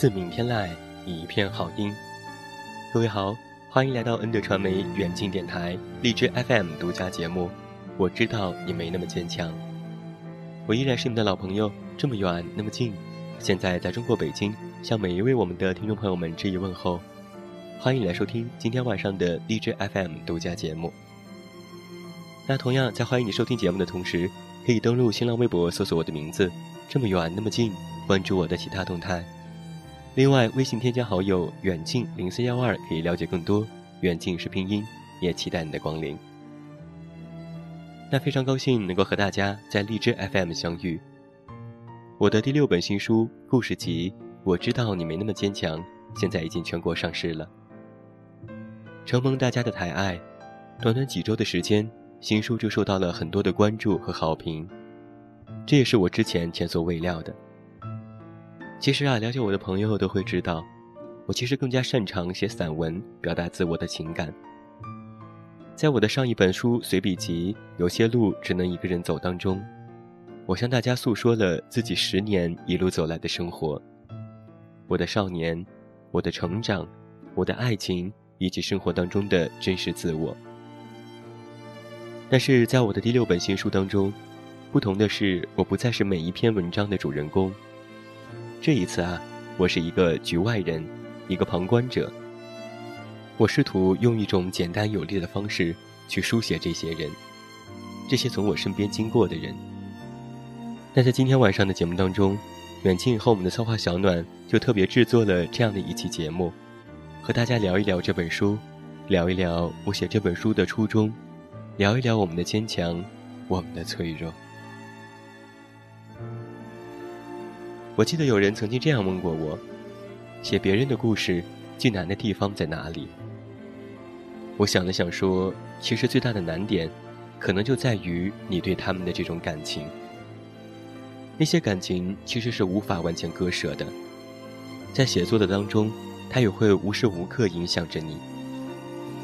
自鸣天籁，一片好音。各位好，欢迎来到恩德传媒远近电台荔枝 FM 独家节目。我知道你没那么坚强，我依然是你的老朋友，这么远那么近。现在在中国北京，向每一位我们的听众朋友们致以问候。欢迎来收听今天晚上的荔枝 FM 独家节目。那同样在欢迎你收听节目的同时，可以登录新浪微博搜索我的名字，这么远那么近，关注我的其他动态。另外，微信添加好友“远近零四幺二”可以了解更多。远近是拼音，也期待你的光临。那非常高兴能够和大家在荔枝 FM 相遇。我的第六本新书故事集《我知道你没那么坚强》现在已经全国上市了，承蒙大家的抬爱，短短几周的时间，新书就受到了很多的关注和好评，这也是我之前前所未料的。其实啊，了解我的朋友都会知道，我其实更加擅长写散文，表达自我的情感。在我的上一本书随笔集《有些路只能一个人走》当中，我向大家诉说了自己十年一路走来的生活，我的少年，我的成长，我的爱情，以及生活当中的真实自我。但是在我的第六本新书当中，不同的是，我不再是每一篇文章的主人公。这一次啊，我是一个局外人，一个旁观者。我试图用一种简单有力的方式去书写这些人，这些从我身边经过的人。那在今天晚上的节目当中，远近和我们的策划小暖就特别制作了这样的一期节目，和大家聊一聊这本书，聊一聊我写这本书的初衷，聊一聊我们的坚强，我们的脆弱。我记得有人曾经这样问过我：写别人的故事最难的地方在哪里？我想了想说，其实最大的难点，可能就在于你对他们的这种感情。那些感情其实是无法完全割舍的，在写作的当中，它也会无时无刻影响着你。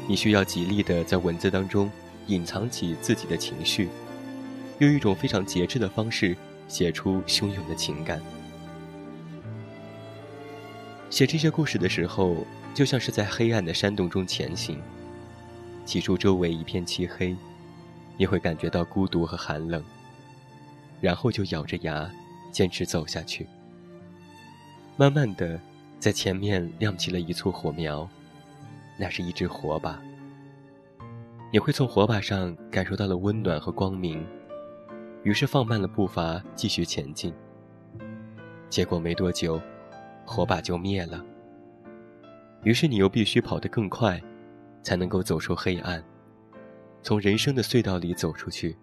你需要极力的在文字当中隐藏起自己的情绪，用一种非常节制的方式写出汹涌的情感。写这些故事的时候，就像是在黑暗的山洞中前行。起初周围一片漆黑，你会感觉到孤独和寒冷。然后就咬着牙，坚持走下去。慢慢的，在前面亮起了一簇火苗，那是一支火把。你会从火把上感受到了温暖和光明，于是放慢了步伐，继续前进。结果没多久。火把就灭了。于是你又必须跑得更快，才能够走出黑暗，从人生的隧道里走出去，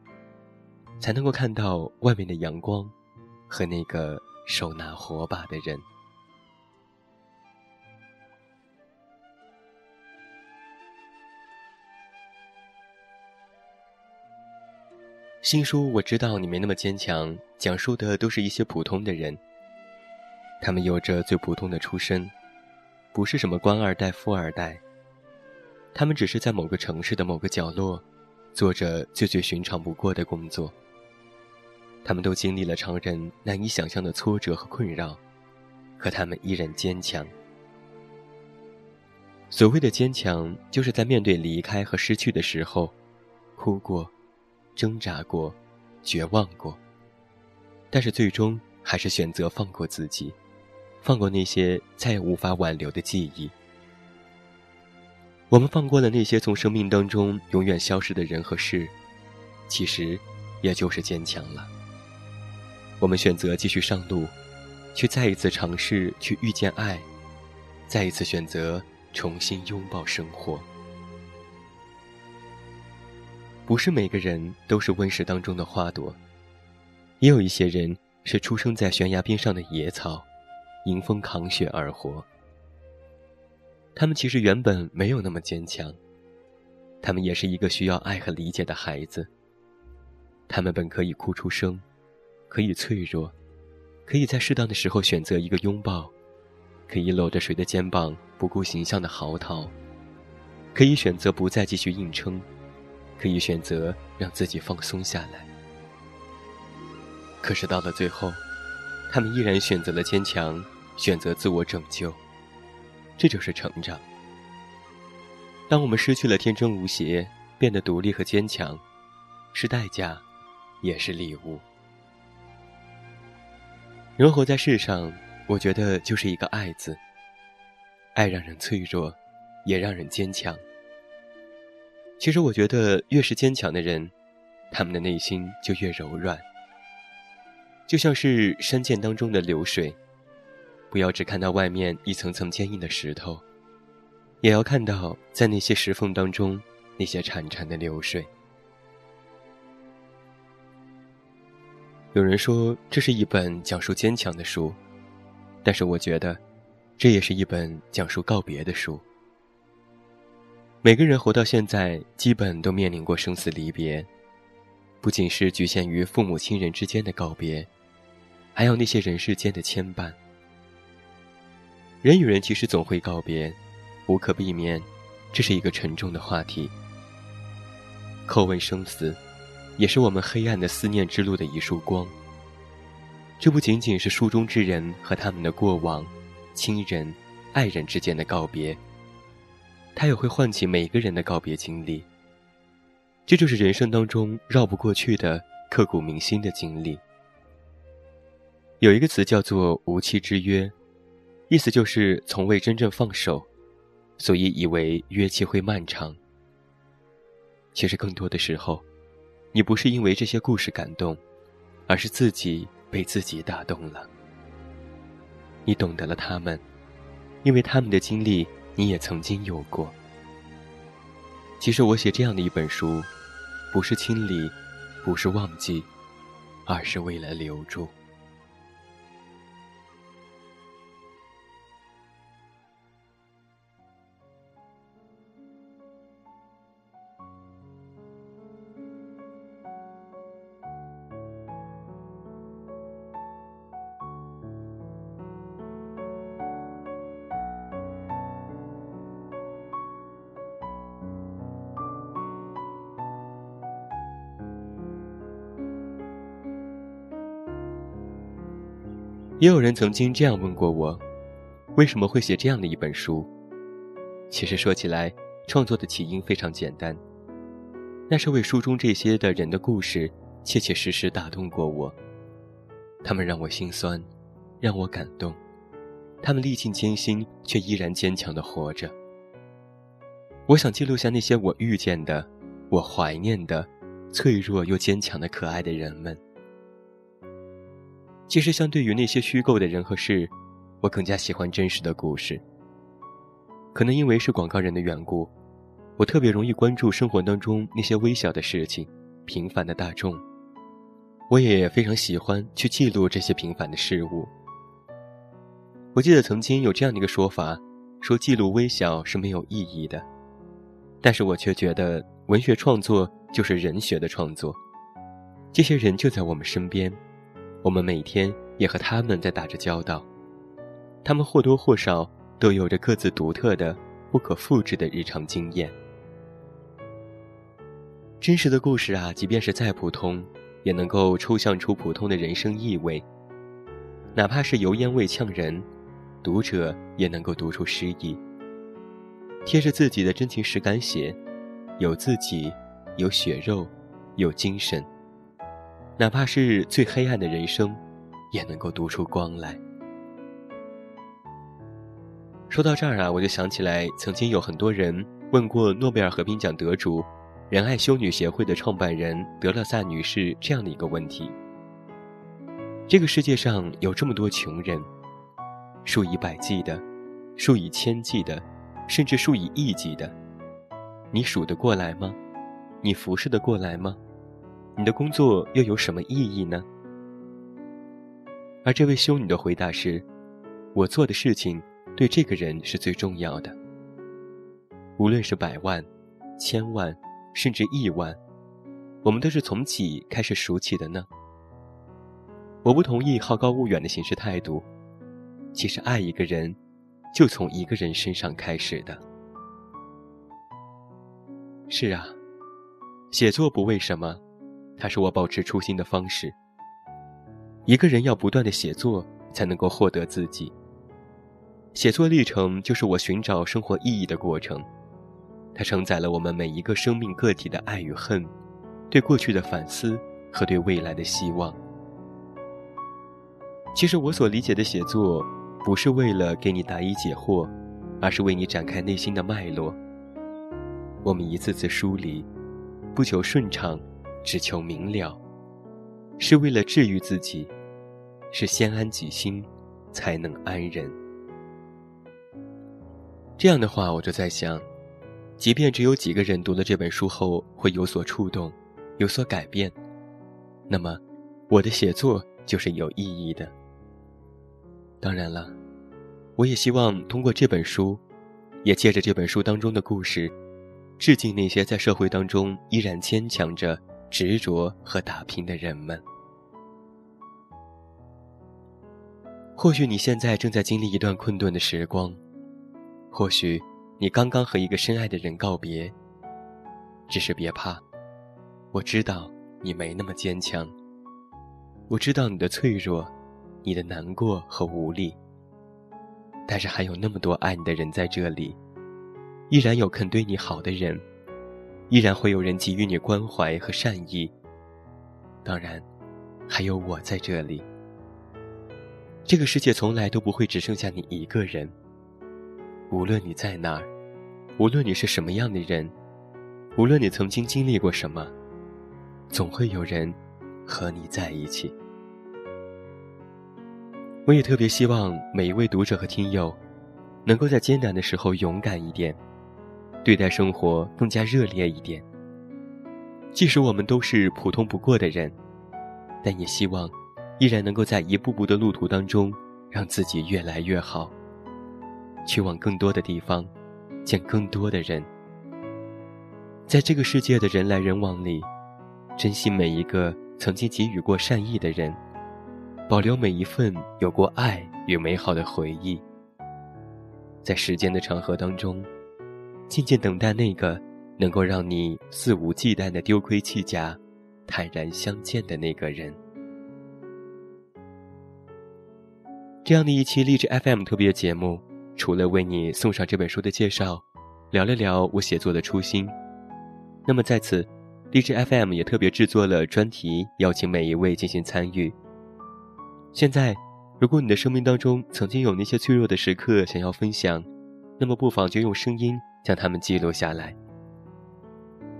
才能够看到外面的阳光，和那个手拿火把的人。新书我知道你没那么坚强，讲述的都是一些普通的人。他们有着最普通的出身，不是什么官二代、富二代。他们只是在某个城市的某个角落，做着最最寻常不过的工作。他们都经历了常人难以想象的挫折和困扰，可他们依然坚强。所谓的坚强，就是在面对离开和失去的时候，哭过，挣扎过，绝望过。但是最终还是选择放过自己，放过那些再也无法挽留的记忆。我们放过了那些从生命当中永远消失的人和事，其实，也就是坚强了。我们选择继续上路，去再一次尝试去遇见爱，再一次选择重新拥抱生活。不是每个人都是温室当中的花朵。也有一些人是出生在悬崖边上的野草，迎风扛雪而活。他们其实原本没有那么坚强，他们也是一个需要爱和理解的孩子。他们本可以哭出声，可以脆弱，可以在适当的时候选择一个拥抱，可以搂着谁的肩膀不顾形象的嚎啕，可以选择不再继续硬撑，可以选择让自己放松下来。可是到了最后，他们依然选择了坚强，选择自我拯救。这就是成长。当我们失去了天真无邪，变得独立和坚强，是代价，也是礼物。人活在世上，我觉得就是一个“爱”字。爱让人脆弱，也让人坚强。其实我觉得，越是坚强的人，他们的内心就越柔软。就像是山涧当中的流水，不要只看到外面一层层坚硬的石头，也要看到在那些石缝当中那些潺潺的流水。有人说这是一本讲述坚强的书，但是我觉得，这也是一本讲述告别的书。每个人活到现在，基本都面临过生死离别，不仅是局限于父母亲人之间的告别。还有那些人世间的牵绊。人与人其实总会告别，无可避免，这是一个沉重的话题。叩问生死，也是我们黑暗的思念之路的一束光。这不仅仅是书中之人和他们的过往、亲人、爱人之间的告别，它也会唤起每个人的告别经历。这就是人生当中绕不过去的、刻骨铭心的经历。有一个词叫做“无期之约”，意思就是从未真正放手，所以以为约期会漫长。其实更多的时候，你不是因为这些故事感动，而是自己被自己打动了。你懂得了他们，因为他们的经历你也曾经有过。其实我写这样的一本书，不是清理，不是忘记，而是为了留住。也有人曾经这样问过我，为什么会写这样的一本书？其实说起来，创作的起因非常简单，那是为书中这些的人的故事，切切实实打动过我。他们让我心酸，让我感动，他们历尽艰辛却依然坚强的活着。我想记录下那些我遇见的，我怀念的，脆弱又坚强的可爱的人们。其实，相对于那些虚构的人和事，我更加喜欢真实的故事。可能因为是广告人的缘故，我特别容易关注生活当中那些微小的事情、平凡的大众。我也非常喜欢去记录这些平凡的事物。我记得曾经有这样的一个说法，说记录微小是没有意义的，但是我却觉得文学创作就是人学的创作。这些人就在我们身边。我们每天也和他们在打着交道，他们或多或少都有着各自独特的、不可复制的日常经验。真实的故事啊，即便是再普通，也能够抽象出普通的人生意味。哪怕是油烟味呛人，读者也能够读出诗意。贴着自己的真情实感写，有自己，有血肉，有精神。哪怕是最黑暗的人生，也能够读出光来。说到这儿啊，我就想起来，曾经有很多人问过诺贝尔和平奖得主。仁爱修女协会的创办人德勒萨女士这样的一个问题：这个世界上有这么多穷人，数以百计的，数以千计的，甚至数以亿计的，你数得过来吗？你服侍得过来吗？你的工作又有什么意义呢？而这位修女的回答是：我做的事情对这个人是最重要的，无论是百万、千万。甚至亿万，我们都是从几开始数起的呢？我不同意好高骛远的行事态度。其实爱一个人，就从一个人身上开始的。是啊，写作不为什么，它是我保持初心的方式。一个人要不断的写作，才能够获得自己。写作历程就是我寻找生活意义的过程。它承载了我们每一个生命个体的爱与恨，对过去的反思和对未来的希望。其实我所理解的写作，不是为了给你答疑解惑，而是为你展开内心的脉络。我们一次次梳理，不求顺畅，只求明了，是为了治愈自己，是先安己心，才能安人。这样的话，我就在想。即便只有几个人读了这本书后会有所触动，有所改变，那么我的写作就是有意义的。当然了，我也希望通过这本书，也借着这本书当中的故事，致敬那些在社会当中依然坚强着、执着和打拼的人们。或许你现在正在经历一段困顿的时光，或许。你刚刚和一个深爱的人告别，只是别怕，我知道你没那么坚强。我知道你的脆弱，你的难过和无力。但是还有那么多爱你的人在这里，依然有肯对你好的人，依然会有人给予你关怀和善意。当然，还有我在这里。这个世界从来都不会只剩下你一个人。无论你在哪儿，无论你是什么样的人，无论你曾经经历过什么，总会有人和你在一起。我也特别希望每一位读者和听友，能够在艰难的时候勇敢一点，对待生活更加热烈一点。即使我们都是普通不过的人，但也希望依然能够在一步步的路途当中，让自己越来越好。去往更多的地方，见更多的人。在这个世界的人来人往里，珍惜每一个曾经给予过善意的人，保留每一份有过爱与美好的回忆。在时间的长河当中，静静等待那个能够让你肆无忌惮的丢盔弃甲、坦然相见的那个人。这样的一期励志 FM 特别节目。除了为你送上这本书的介绍，聊了聊我写作的初心，那么在此，励志 FM 也特别制作了专题，邀请每一位进行参与。现在，如果你的生命当中曾经有那些脆弱的时刻想要分享，那么不妨就用声音将它们记录下来。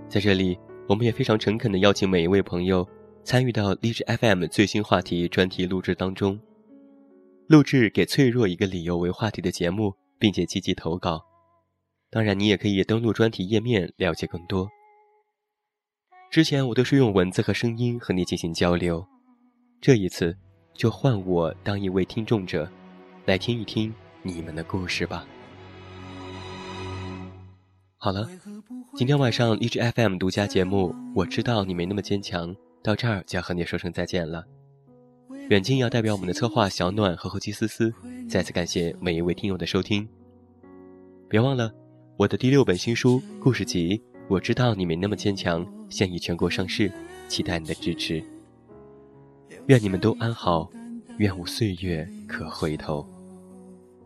在这里，我们也非常诚恳地邀请每一位朋友参与到励志 FM 最新话题专题录制当中。录制给脆弱一个理由为话题的节目，并且积极投稿。当然，你也可以登录专题页面了解更多。之前我都是用文字和声音和你进行交流，这一次就换我当一位听众者，来听一听你们的故事吧。好了，今天晚上荔枝 FM 独家节目《我知道你没那么坚强》到这儿就要和你说声再见了。远近要代表我们的策划小暖和后期思思，再次感谢每一位听友的收听。别忘了，我的第六本新书故事集《我知道你没那么坚强》现已全国上市，期待你的支持。愿你们都安好，愿无岁月可回头。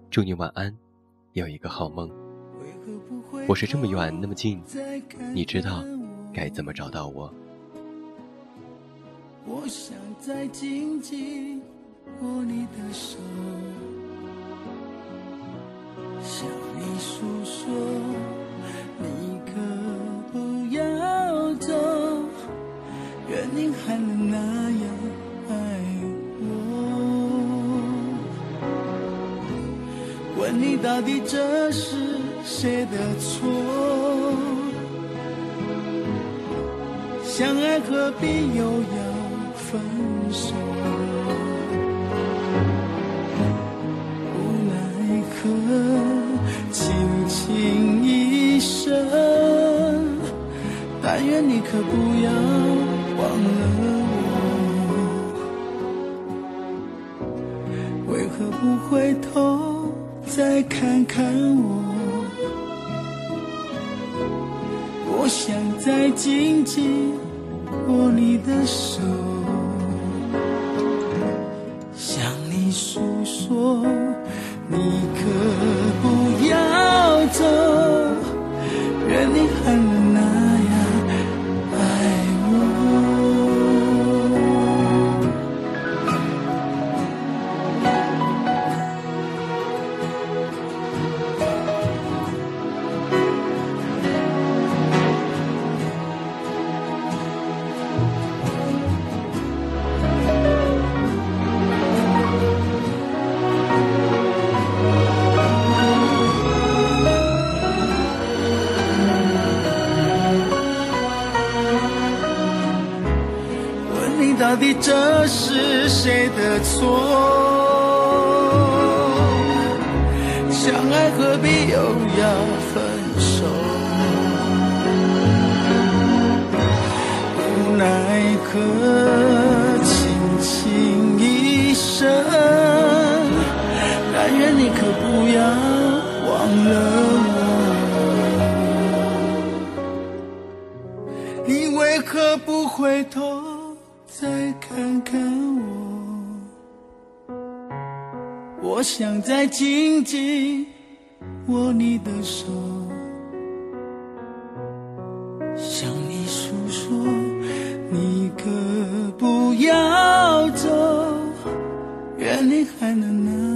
祝你晚安，有一个好梦。我是这么远那么近，你知道该怎么找到我？我想再紧紧握你的手，向你诉说，你可不要走，愿你还能那样爱我。问你到底这是谁的错？相爱何必又要？分手，无奈何，轻轻一声，但愿你可不要忘了我，为何不回头再看看我？想再紧紧握你的手。向你诉说你可不奈何，轻轻一声，但愿你可不要忘了我。你为何不回头？再看看我，我想再紧紧握你的手，你还能那